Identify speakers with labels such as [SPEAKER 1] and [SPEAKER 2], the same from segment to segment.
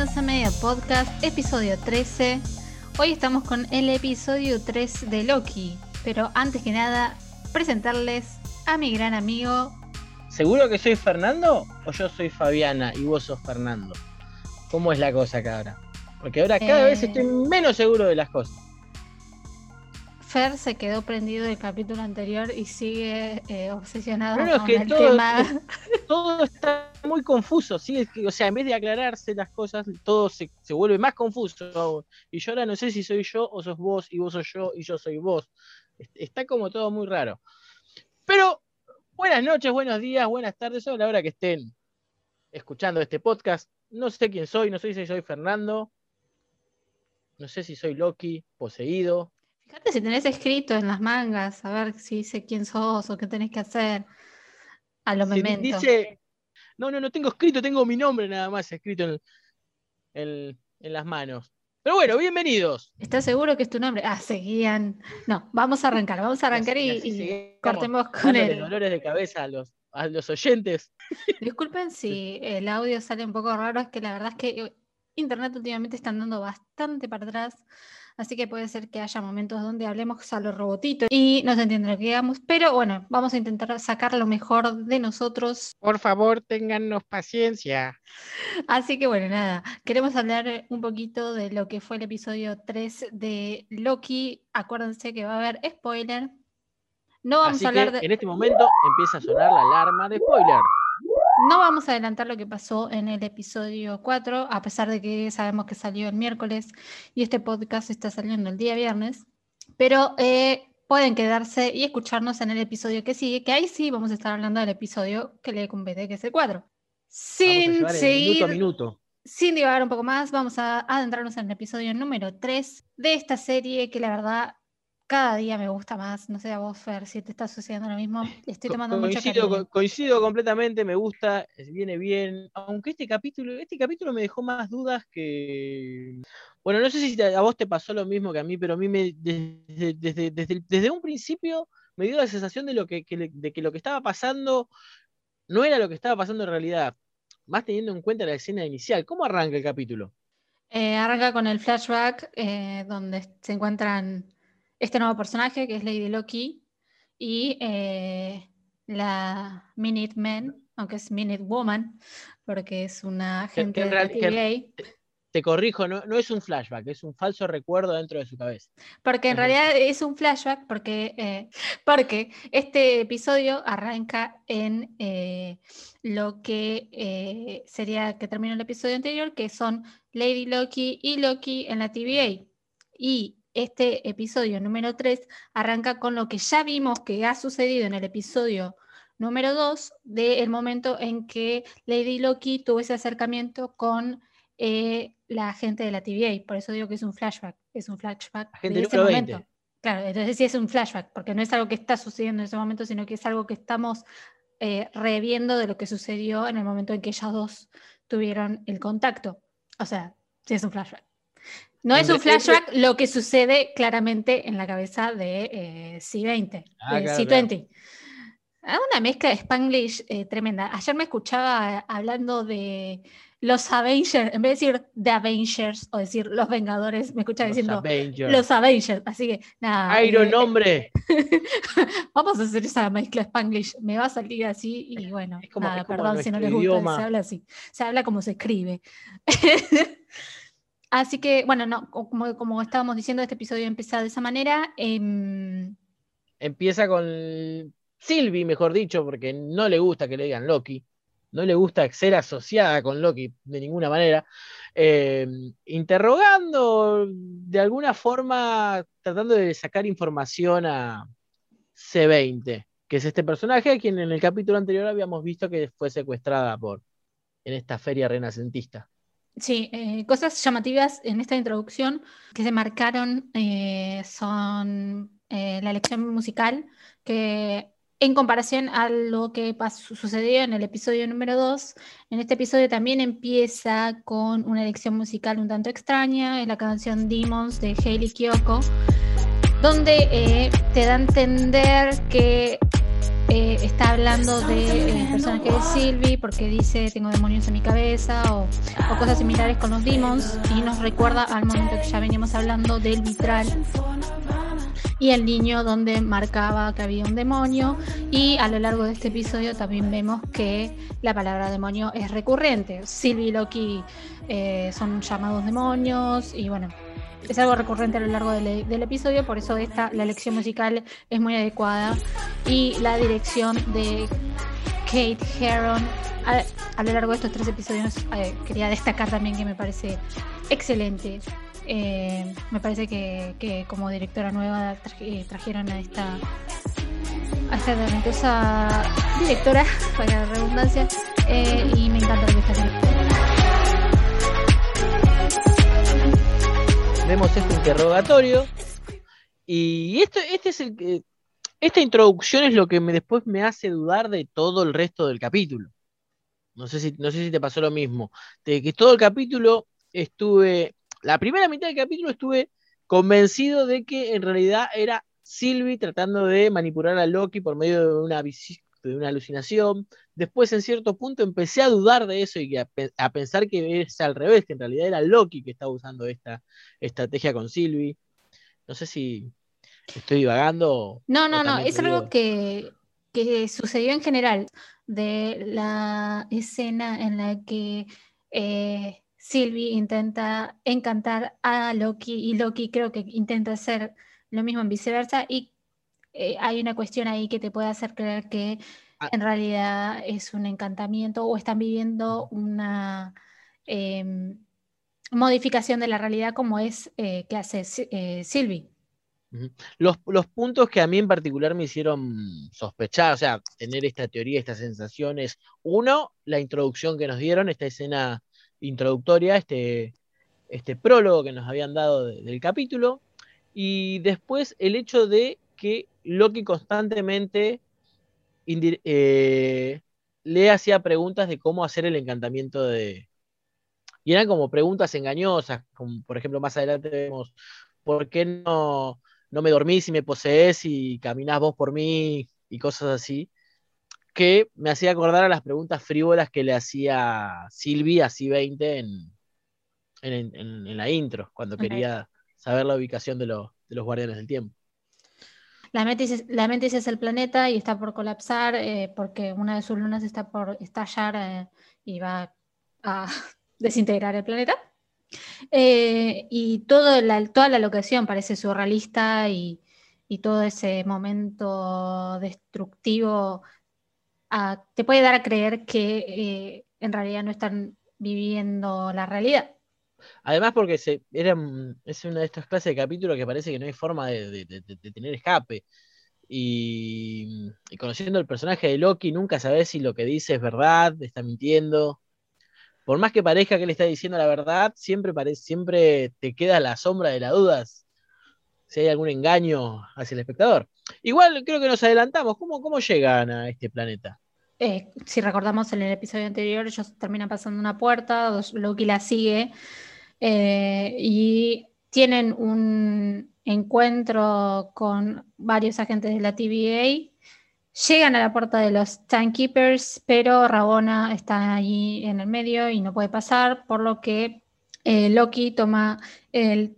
[SPEAKER 1] Bienvenidos a Media Podcast, episodio 13. Hoy estamos con el episodio 3 de Loki, pero antes que nada, presentarles a mi gran amigo.
[SPEAKER 2] ¿Seguro que soy Fernando o yo soy Fabiana y vos sos Fernando? ¿Cómo es la cosa acá ahora? Porque ahora cada vez
[SPEAKER 1] Eh.
[SPEAKER 2] estoy menos seguro de las cosas.
[SPEAKER 1] Fer se quedó prendido del capítulo anterior y sigue eh, obsesionado
[SPEAKER 2] es
[SPEAKER 1] con
[SPEAKER 2] que
[SPEAKER 1] el
[SPEAKER 2] todo-
[SPEAKER 1] tema.
[SPEAKER 2] Todo está muy confuso, ¿sí? Es que, o sea, en vez de aclararse las cosas, todo se, se vuelve más confuso. Y yo ahora no sé si soy yo o sos vos, y vos sos yo y yo soy vos. Est- Está como todo muy raro. Pero buenas noches, buenos días, buenas tardes, a la hora que estén escuchando este podcast. No sé quién soy, no sé si soy Fernando, no sé si soy Loki, poseído.
[SPEAKER 1] Fíjate si tenés escrito en las mangas, a ver si dice quién sos o qué tenés que hacer. A lo
[SPEAKER 2] Si
[SPEAKER 1] memento.
[SPEAKER 2] dice, no, no, no tengo escrito, tengo mi nombre nada más escrito en, en- en las manos. Pero bueno, bienvenidos.
[SPEAKER 1] ¿Estás seguro que es tu nombre? Ah, seguían. No, vamos a arrancar, vamos a arrancar y,
[SPEAKER 2] así
[SPEAKER 1] y cortemos con
[SPEAKER 2] Dándole
[SPEAKER 1] el.
[SPEAKER 2] dolores de cabeza a los, a los oyentes.
[SPEAKER 1] Disculpen si el audio sale un poco raro, es que la verdad es que Internet últimamente está andando bastante para atrás, así que puede ser que haya momentos donde hablemos a los robotitos y no se entiende lo que digamos, pero bueno, vamos a intentar sacar lo mejor de nosotros.
[SPEAKER 2] Por favor, téngannos paciencia.
[SPEAKER 1] Así que bueno, nada, queremos hablar un poquito de lo que fue el episodio 3 de Loki. Acuérdense que va a haber spoiler. No vamos
[SPEAKER 2] Así
[SPEAKER 1] a hablar
[SPEAKER 2] que
[SPEAKER 1] de...
[SPEAKER 2] en este momento empieza a sonar la alarma de spoiler.
[SPEAKER 1] No vamos a adelantar lo que pasó en el episodio 4, a pesar de que sabemos que salió el miércoles y este podcast está saliendo el día viernes, pero eh, pueden quedarse y escucharnos en el episodio que sigue, que ahí sí vamos a estar hablando del episodio que le compete, que es el 4.
[SPEAKER 2] Vamos a
[SPEAKER 1] Sin
[SPEAKER 2] el
[SPEAKER 1] seguir,
[SPEAKER 2] minuto a minuto.
[SPEAKER 1] sin divagar un poco más, vamos a adentrarnos en el episodio número 3 de esta serie que la verdad cada día me gusta más. No sé a vos, Fer, si te está sucediendo lo mismo. Estoy tomando
[SPEAKER 2] coincido,
[SPEAKER 1] cariño.
[SPEAKER 2] co- coincido completamente, me gusta, eh, viene bien. Aunque este capítulo, este capítulo me dejó más dudas que. Bueno, no sé si a vos te pasó lo mismo que a mí, pero a mí me, desde, desde, desde, un principio me dio la sensación de, lo que, de que lo que estaba pasando no era lo que estaba pasando en realidad. Más teniendo en cuenta la escena inicial. ¿Cómo arranca el capítulo?
[SPEAKER 1] Eh, arranca con el flashback eh, donde se encuentran este nuevo personaje que es Lady Loki y eh, la Minute Man, aunque es Minute Woman, porque es una agente de la TVA.
[SPEAKER 2] Te corrijo, no, no es un flashback, es un falso recuerdo dentro de su cabeza.
[SPEAKER 1] Porque en
[SPEAKER 2] Ajá.
[SPEAKER 1] realidad es un flashback, porque, eh, porque este episodio arranca en eh, lo que sería que terminó el episodio anterior, que son Lady Loki y Loki en la TVA. Y este episodio número 3 arranca con lo que ya vimos que ha sucedido en el episodio número 2, del momento en que Lady Loki tuvo ese acercamiento con eh, la gente de la TVA. Por eso digo que es un flashback. Es un flashback
[SPEAKER 2] Agente
[SPEAKER 1] de ese
[SPEAKER 2] número
[SPEAKER 1] momento.
[SPEAKER 2] 20.
[SPEAKER 1] Claro, entonces sí es un flashback, porque no es algo que está sucediendo en ese momento, sino que es algo que estamos eh, reviendo de lo que sucedió en el momento en que ellas dos tuvieron el contacto. O sea, sí es un flashback. No es un flashback lo que sucede claramente en la cabeza de eh, C20,
[SPEAKER 2] Ah,
[SPEAKER 1] de
[SPEAKER 2] claro,
[SPEAKER 1] C20. Ah, Una mezcla de Spanglish eh, tremenda. Ayer me escuchaba eh, hablando de los Avengers, en vez de decir The Avengers o decir los Vengadores, me escuchaba
[SPEAKER 2] Los
[SPEAKER 1] diciendo
[SPEAKER 2] Avengers.
[SPEAKER 1] los Avengers. Así que nada.
[SPEAKER 2] Iron hombre.
[SPEAKER 1] Vamos a hacer esa mezcla Spanglish. Me va a salir así y bueno,
[SPEAKER 2] Es como-
[SPEAKER 1] nada, perdón si no les gusta,
[SPEAKER 2] idioma.
[SPEAKER 1] se habla así. Se habla como se escribe. así que, bueno, no, co- como, como estábamos diciendo, este episodio empieza de esa manera. em,
[SPEAKER 2] Empieza con Sylvie, mejor dicho, porque no le gusta que le digan Loki. No le gusta ser asociada con Loki de ninguna manera. eh, interrogando de alguna forma, tratando de sacar información a C20, que es este personaje a quien en el capítulo anterior habíamos visto que fue secuestrada por en esta feria renacentista.
[SPEAKER 1] Sí, eh, cosas llamativas en esta introducción que se marcaron eh, son eh, la elección musical, que en comparación a lo que pasó- sucedió en el episodio número 2, en este episodio también empieza con una elección musical un tanto extraña, es la canción Demons de Hayley Kiyoko, donde te da a entender que eh, está hablando de, personaje de Sylvie porque dice tengo demonios en mi cabeza o, o, cosas similares con los demons y nos recuerda al momento que ya veníamos hablando del vitral y el niño donde marcaba que había un demonio y a lo largo de este episodio también vemos que la palabra demonio es recurrente. Sylvie y Loki eh, son llamados demonios y bueno, es algo recurrente a lo largo del, episodio, por eso esta, la elección musical es muy adecuada y la dirección de Kate Heron a, lo largo de estos tres episodios eh, quería destacar también que me parece excelente. Eh, me parece que, como directora nueva eh, trajeron a esta a esta talentosa directora, para la redundancia, y me encanta que está haciendo.
[SPEAKER 2] Vemos este interrogatorio. Y esto, este es el esta introducción es lo que me, después me hace dudar de todo el resto del capítulo. No sé si, no sé si te pasó lo mismo. De que todo el capítulo estuve. La primera mitad del capítulo estuve convencido de que en realidad era Sylvie tratando de manipular a Loki por medio de una, de una alucinación. Después, en cierto punto, empecé a dudar de eso y a, pensar que es al revés, que en realidad era Loki que estaba usando esta estrategia con Sylvie. No sé si estoy divagando.
[SPEAKER 1] No, no, no, es algo que, sucedió en general de la escena en la que eh, Sylvie intenta encantar a Loki y Loki creo que intenta hacer lo mismo en viceversa y eh, hay una cuestión ahí que te puede hacer creer que ah. en realidad es un encantamiento o están viviendo una em, modificación de la realidad como es eh, que hace eh, Sylvie.
[SPEAKER 2] Los, los, puntos que a mí en particular me hicieron sospechar, o sea, tener esta teoría, estas sensaciones. Uno, la introducción que nos dieron, esta escena introductoria, este, este prólogo que nos habían dado del capítulo. Y después el hecho de que Loki constantemente eh, le hacía preguntas de cómo hacer el encantamiento de... Y eran como preguntas engañosas, como por ejemplo más adelante vemos, ¿por qué no, no me dormís y me posees y caminás vos por mí y cosas así? Que me hacía acordar a las preguntas frívolas que le hacía Silvia, así 20 en, en, la intro, cuando quería saber la ubicación de, de los guardianes del tiempo.
[SPEAKER 1] La Métis, la es el planeta y está por colapsar eh, porque una de sus lunas está por estallar eh, y va a desintegrar el planeta. Eh, y todo toda la locación parece surrealista y, todo ese momento destructivo ah, te puede dar a creer que en realidad no están viviendo la realidad.
[SPEAKER 2] Además, porque se, era, es una de estas clases de capítulos que parece que no hay forma de, tener escape. Y, conociendo el personaje de Loki, nunca sabes si lo que dice es verdad, está mintiendo. Por más que parezca que le está diciendo la verdad, siempre, siempre te queda la sombra de las dudas si hay algún engaño hacia el espectador. Igual creo que nos adelantamos. ¿Cómo, cómo llegan a este planeta?
[SPEAKER 1] Eh, si recordamos en el episodio anterior, ellos terminan pasando una puerta, Loki la sigue eh, y tienen un encuentro con varios agentes de la TVA. Llegan a la puerta de los Timekeepers, pero Rabona está allí en el medio y no puede pasar, por lo que eh, Loki toma el,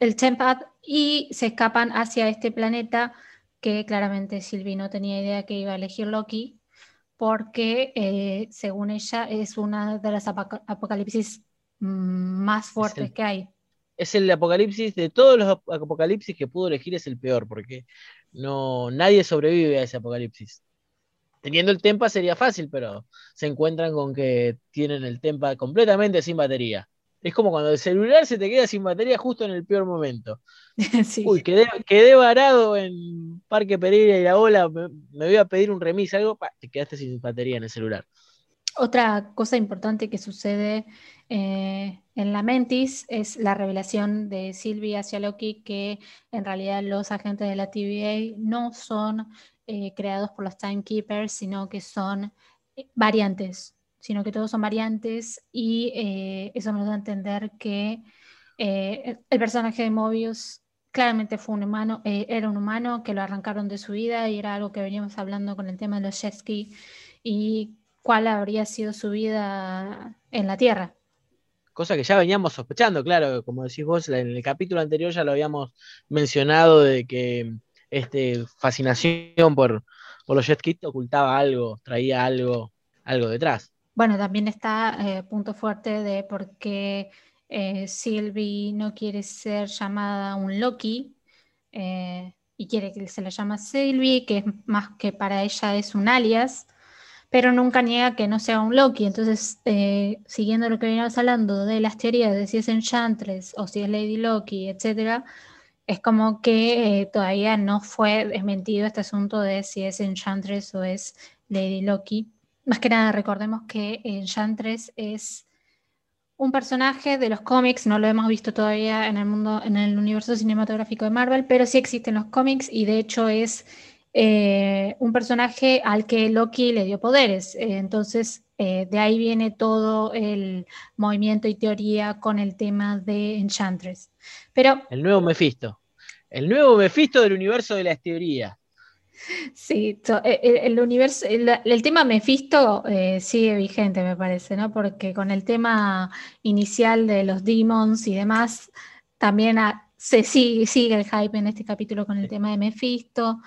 [SPEAKER 1] el Tempad y se escapan hacia este planeta que claramente Sylvie no tenía idea que iba a elegir Loki, porque eh, según ella es una de las apocalipsis más fuertes que hay.
[SPEAKER 2] Es el apocalipsis de todos los apocalipsis que pudo elegir, es el peor, porque no, nadie sobrevive a ese apocalipsis. Teniendo el Tempa sería fácil, pero se encuentran con que tienen el Tempa completamente sin batería. Es como cuando el celular se te queda sin batería justo en el peor momento. Uy, quedé, varado en Parque Pereira y la ola, me, voy a pedir un remis, algo, te quedaste sin batería en el celular.
[SPEAKER 1] Otra cosa importante que sucede eh, en la Mentis es la revelación de Sylvie hacia Loki que en realidad los agentes de la TVA no son eh, creados por los Timekeepers, sino que son eh, variantes, sino que todos son variantes y eso nos da a entender que el personaje de Mobius claramente fue un humano, era un humano que lo arrancaron de su vida y era algo que veníamos hablando con el tema de los jet y cuál habría sido su vida en la Tierra.
[SPEAKER 2] Cosa que ya veníamos sospechando, claro, como decís vos, en el capítulo anterior ya lo habíamos mencionado de que este, fascinación por, por los jet ocultaba algo, traía algo, algo detrás.
[SPEAKER 1] Bueno, también está eh, punto fuerte de por qué eh, Sylvie no quiere ser llamada un Loki eh, y quiere que se la llame Sylvie, que es más que para ella es un alias, pero nunca niega que no sea un Loki. Entonces, eh, siguiendo lo que veníamos hablando de las teorías de si es Enchantress o si es Lady Loki, etcétera, es como que todavía no fue desmentido este asunto de si es Enchantress o es Lady Loki. Más que nada, recordemos que Enchantress es un personaje de los cómics, no lo hemos visto todavía en el mundo, en el universo cinematográfico de Marvel, pero sí existen los cómics y de hecho es eh, un personaje al que Loki le dio poderes. Eh, entonces, eh, de ahí viene todo el movimiento y teoría con el tema de Enchantress. Pero,
[SPEAKER 2] el nuevo Mephisto. El nuevo Mephisto del universo de las teorías.
[SPEAKER 1] Sí, e, e, el, universo, el, tema Mephisto eh, sigue vigente, me parece, ¿no? Porque con el tema inicial de los demons y demás, también se sigue, sigue el hype en este capítulo con el tema de Mephisto.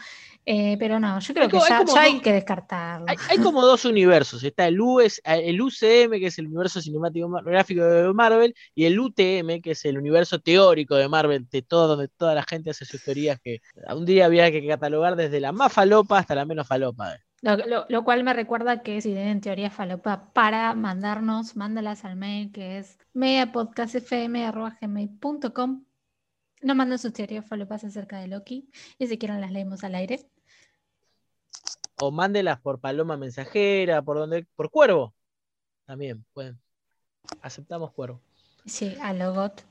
[SPEAKER 1] Eh, pero no, yo creo que ya, hay, que descartarlo.
[SPEAKER 2] Hay, como dos universos. Está el, US, el UCM, que es el universo cinematográfico de Marvel, y el UTM, que es el universo teórico de Marvel, de todo, donde toda la gente hace sus teorías que un día había que catalogar desde la más falopa hasta la menos falopa.
[SPEAKER 1] Lo, cual me recuerda que si tienen teoría falopa para mandarnos, mándalas al mail que es mediapodcastfm.com. Nos mandan sus teorías falopas acerca de Loki y si quieren las leemos al aire
[SPEAKER 2] o mándelas por paloma mensajera, por donde, por cuervo. También pueden. Aceptamos cuervo.
[SPEAKER 1] Sí, a Logot.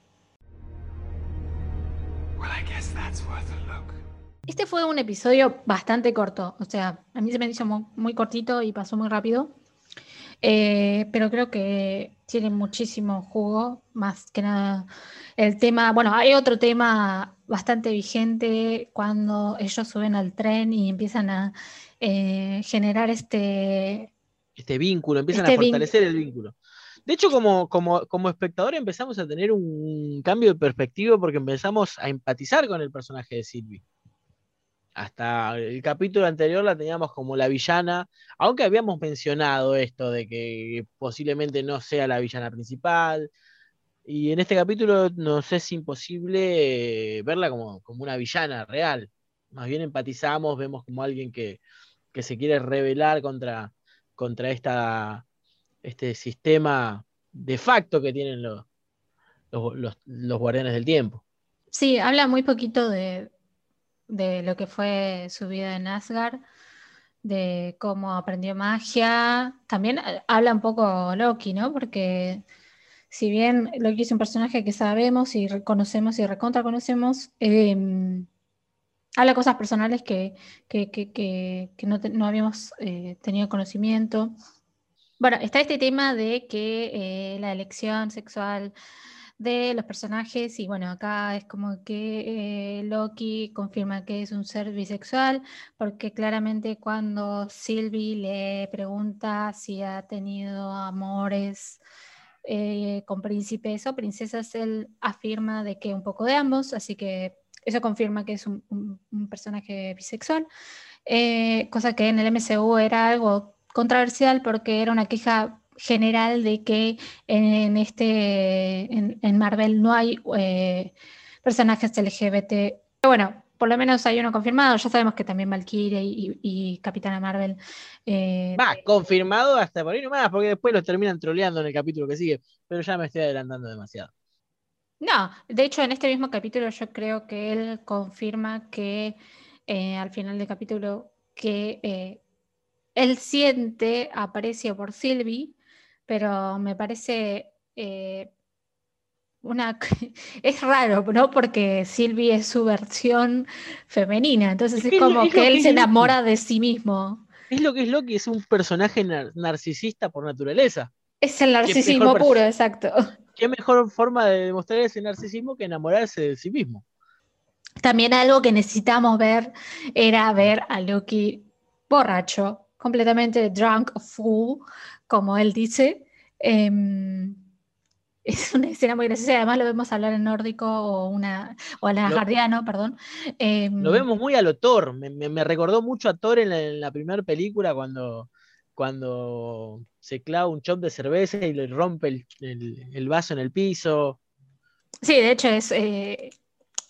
[SPEAKER 1] Este fue un episodio bastante corto, o sea, a mí se me hizo muy, cortito y pasó muy rápido, eh, pero creo que tiene muchísimo jugo, más que nada el tema, bueno, hay otro tema bastante vigente cuando ellos suben al tren y empiezan a eh, generar este...
[SPEAKER 2] Este vínculo, empiezan a este fortalecer el vínculo. De hecho, como, como, como espectador empezamos a tener un cambio de perspectiva porque empezamos a empatizar con el personaje de Sylvie. Hasta el capítulo anterior la teníamos como la villana, aunque habíamos mencionado esto de que posiblemente no sea la villana principal. Y en este capítulo nos es imposible verla como, como una villana real. Más bien empatizamos, vemos como alguien que, que se quiere rebelar contra, contra esta, este sistema de facto que tienen los, los, guardianes del tiempo.
[SPEAKER 1] Sí, habla muy poquito de, de, lo que fue su vida en Asgard, de cómo aprendió magia. También eh, habla un poco Loki, ¿no? Porque si bien Loki es un personaje que sabemos y reconocemos y recontra conocemos, em, habla cosas personales que, no, habíamos eh, tenido conocimiento. Bueno, está este tema de que eh, la elección sexual de los personajes, y bueno, acá es como que eh, Loki confirma que es un ser bisexual, porque claramente cuando Sylvie le pregunta si ha tenido amores con príncipes o princesas, él afirma de que un poco de ambos, así que eso confirma que es un, personaje bisexual, eh, cosa que en el MCU era algo controversial porque era una queja general de que en, este en, Marvel no hay eh, personajes LGBT. Pero bueno, por lo menos hay uno confirmado. Ya sabemos que también Valkyrie y, Capitana Marvel.
[SPEAKER 2] Eh, Va, confirmado hasta por ahí nomás, porque después lo terminan troleando en el capítulo que sigue. Pero ya me estoy adelantando demasiado.
[SPEAKER 1] No, de hecho en este mismo capítulo yo creo que él confirma que eh, al final del capítulo que eh, él siente aprecio por Sylvie, pero me parece eh, una es raro, ¿no? Porque Sylvie es su versión femenina, entonces es, como que, él se enamora de sí mismo.
[SPEAKER 2] Es lo que es Loki, es un personaje narcisista por naturaleza.
[SPEAKER 1] Es el narcisismo puro, exacto
[SPEAKER 2] qué mejor forma de demostrar ese narcisismo que enamorarse de sí mismo.
[SPEAKER 1] También algo que necesitamos ver era ver a Loki borracho, completamente drunk, fool, como él dice. Em, es una escena muy graciosa, además lo vemos hablar en nórdico o, una, o asgardiano, perdón.
[SPEAKER 2] Em, lo vemos muy a lo Thor, me, recordó mucho a Thor en la, primera película cuando, cuando se clava un chop de cerveza y le rompe el, vaso en el piso.
[SPEAKER 1] Sí, de hecho es, eh,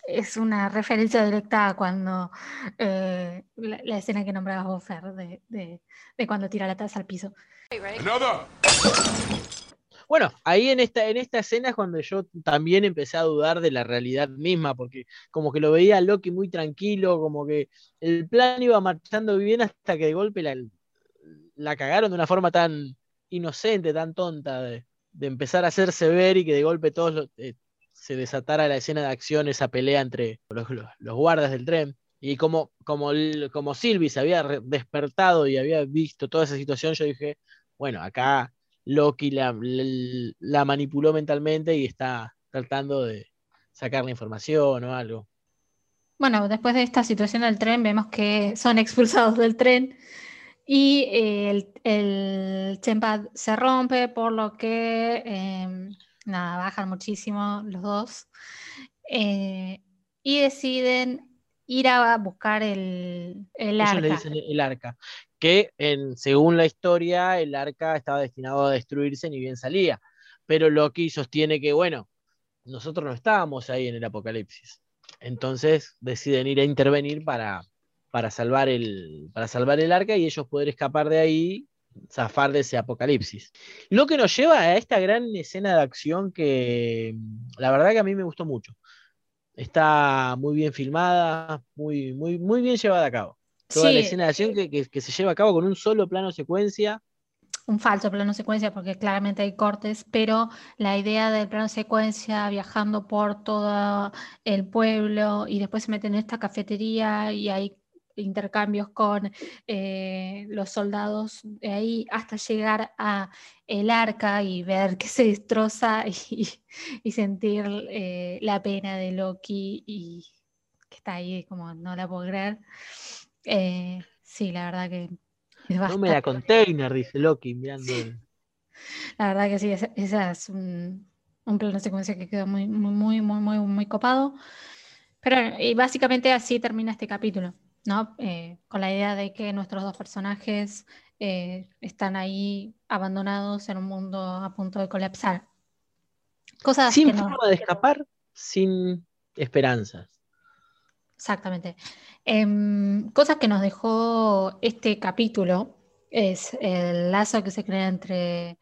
[SPEAKER 1] es una referencia directa a cuando eh, la, escena que nombraba vos, de, de, cuando tira la taza al piso.
[SPEAKER 2] Bueno, ahí en esta, en esta escena es cuando yo también empecé a dudar de la realidad misma, porque como que lo veía a Loki muy tranquilo, como que el plan iba marchando bien hasta que de golpe la, la cagaron de una forma tan inocente, tan tonta, de, empezar a hacerse ver y que de golpe todos eh, se desatara la escena de acción, esa pelea entre los, guardas del tren. Y como, como, como Silvi se había despertado y había visto toda esa situación, yo dije, bueno, acá Loki la, la, manipuló mentalmente y está tratando de sacar la información o algo.
[SPEAKER 1] Bueno, después de esta situación del tren, vemos que son expulsados del tren y eh, el, el se rompe, por lo que em, nada, bajan muchísimo los dos. Eh, y deciden ir a buscar el, el arca.
[SPEAKER 2] le dicen el arca. Que en, según la historia, el arca estaba destinado a destruirse ni bien salía. Pero Loki sostiene que, bueno, nosotros no estábamos ahí en el apocalipsis. Entonces deciden ir a intervenir para, para, salvar, el, para salvar el arca y ellos poder escapar de ahí zafar de ese apocalipsis. Lo que nos lleva a esta gran escena de acción que la verdad que a mí me gustó mucho. Está muy bien filmada, muy, muy, muy bien llevada a cabo. Toda la escena de acción que, se lleva a cabo con un solo plano secuencia.
[SPEAKER 1] Un falso plano secuencia, porque claramente hay cortes, pero la idea del plano secuencia viajando por todo el pueblo y después se meten en esta cafetería y hay intercambios con eh, los soldados de ahí hasta llegar a el arca y ver que se destroza y, sentir eh, la pena de Loki y que está ahí como no la puedo creer. Eh, sí, la verdad que
[SPEAKER 2] No me la container, dice Loki mirando.
[SPEAKER 1] La verdad que sí, esa, es un, un plano secuencia que quedó muy, muy, muy, muy, muy, muy copado. Pero y básicamente así termina este capítulo. ¿No? Eh, con la idea de que nuestros dos personajes eh, están ahí abandonados en un mundo a punto de colapsar.
[SPEAKER 2] Cosas sin forma de escapar, sin esperanzas.
[SPEAKER 1] Exactamente. Em, cosas que nos dejó este capítulo es el lazo que se crea entre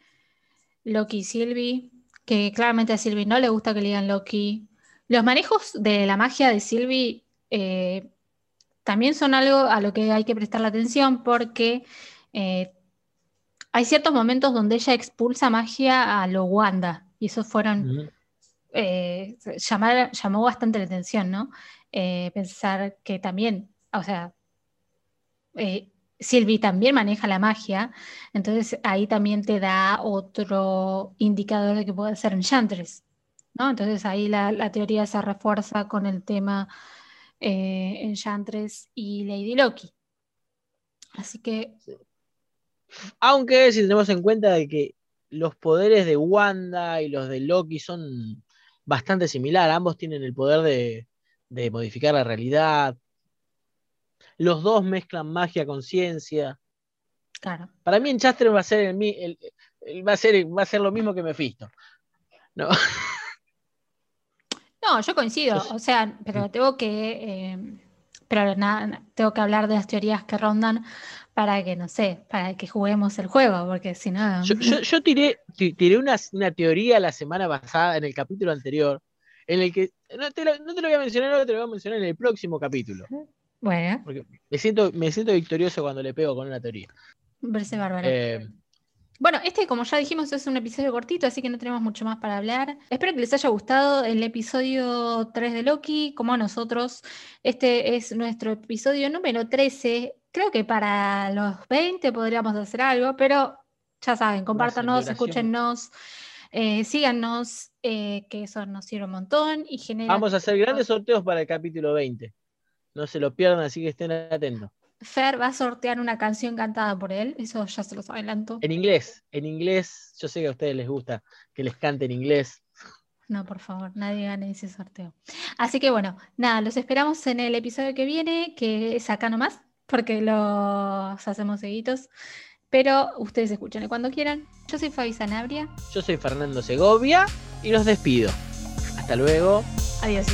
[SPEAKER 1] Loki y Sylvie, que claramente a Sylvie no le gusta que le digan Loki. Los manejos de la magia de Sylvie eh, también son algo a lo que hay que prestar la atención porque eh, hay ciertos momentos donde ella expulsa magia a lo Wanda y eso fueron, eh, llamó bastante la atención, ¿no? Eh, pensar que también, o sea, Sylvie también maneja la magia, entonces ahí también te da otro indicador de que puede ser Enchantress, ¿no? Entonces ahí la, la teoría se refuerza con el tema eh, Enchantress y Lady Loki. Así que.
[SPEAKER 2] Aunque si tenemos en cuenta de que los poderes de Wanda y los de Loki son bastante similares, ambos tienen el poder de, modificar la realidad. Los dos mezclan magia con ciencia.
[SPEAKER 1] Claro.
[SPEAKER 2] Para mí Enchantress va a ser el, va a ser va a ser lo mismo que Mephisto. No.
[SPEAKER 1] No, yo coincido, o sea, pero tengo que, eh, pero nada, tengo que hablar de las teorías que rondan para que, no sé, para que juguemos el juego, porque si no...
[SPEAKER 2] Yo, tiré, tiré una, teoría la semana pasada, en el capítulo anterior, en el que, no te, lo, voy a mencionar ahora, te lo voy a mencionar en el próximo capítulo.
[SPEAKER 1] Bueno.
[SPEAKER 2] Porque me siento, me siento victorioso cuando le pego con una teoría.
[SPEAKER 1] Me parece bárbaro. Eh, bueno, este, como ya dijimos, es un episodio cortito, así que no tenemos mucho más para hablar. Espero que les haya gustado el episodio 3 de Loki, como a nosotros. Este es nuestro episodio número 13. Creo que para los 20 podríamos hacer algo, pero ya saben, compártanos, escúchenos. Eh, síganos, eh, que eso nos sirve un montón y genera.
[SPEAKER 2] Vamos a hacer grandes sorteos para el capítulo 20. No se lo pierdan, así que estén atentos.
[SPEAKER 1] Fer va a sortear una canción cantada por él, eso ya se los adelanto.
[SPEAKER 2] En inglés, en inglés, yo sé que a ustedes les gusta que les cante en inglés.
[SPEAKER 1] No, por favor, nadie gane ese sorteo. Así que bueno, nada, los esperamos en el episodio que viene, que es acá nomás, porque los hacemos seguidos. Pero ustedes escuchen cuando quieran. Yo soy Fabi Sanabria.
[SPEAKER 2] Yo soy Fernando Segovia y los despido. Hasta luego.
[SPEAKER 1] Adiós.